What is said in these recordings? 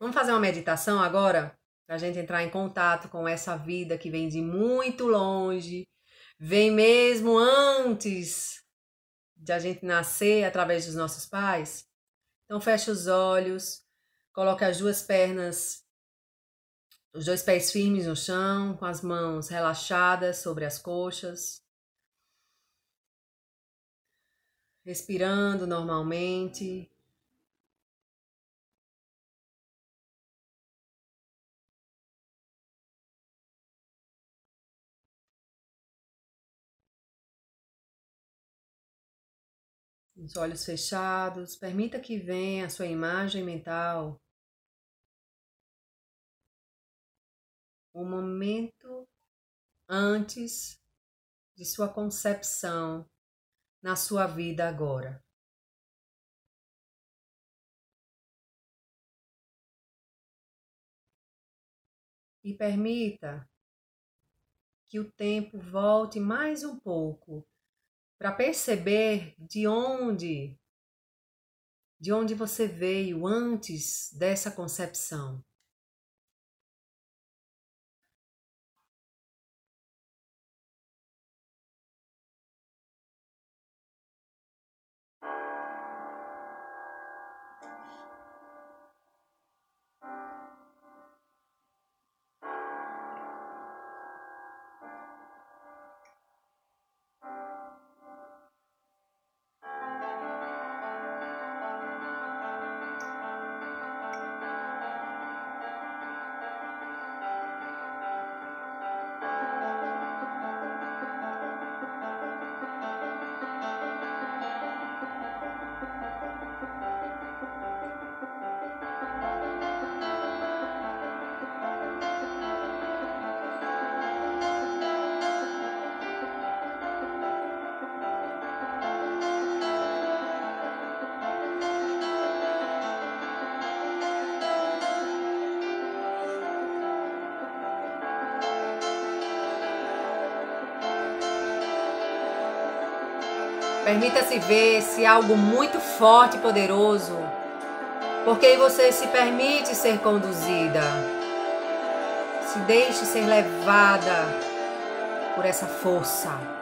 Vamos fazer uma meditação agora? Para a gente entrar em contato com essa vida que vem de muito longe, vem mesmo antes de a gente nascer através dos nossos pais. Então feche os olhos, coloque as duas pernas, os dois pés firmes no chão, com as mãos relaxadas sobre as coxas. Respirando normalmente. Os olhos fechados, permita que venha a sua imagem mental. O momento antes de sua concepção na sua vida agora. E permita que o tempo volte mais um pouco para perceber de onde de onde você veio antes dessa concepção. Permita-se ver se algo muito forte e poderoso, porque você se permite ser conduzida. Se deixe ser levada por essa força.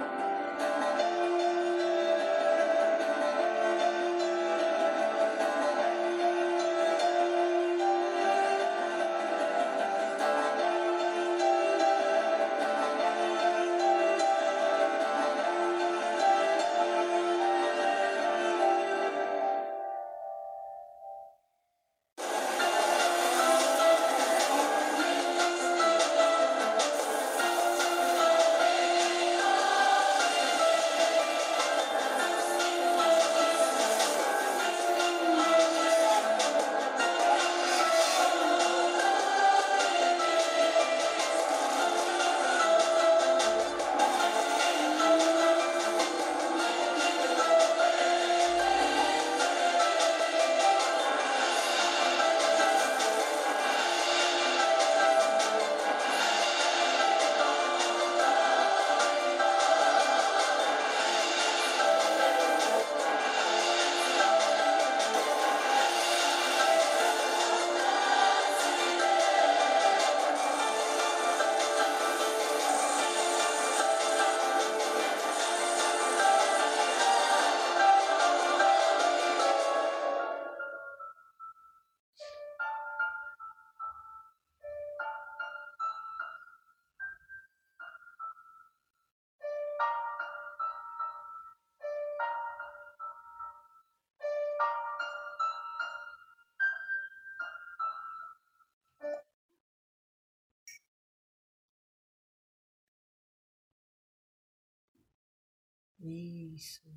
Isso.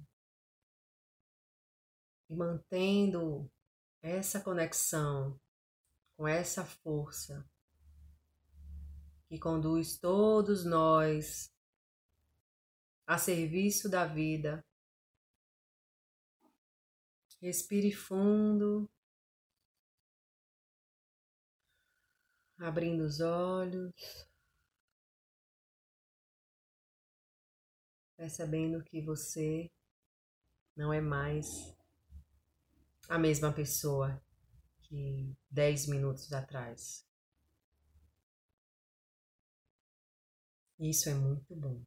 E mantendo essa conexão com essa força que conduz todos nós a serviço da vida. Respire fundo, abrindo os olhos. É percebendo que você não é mais a mesma pessoa que dez minutos atrás. Isso é muito bom.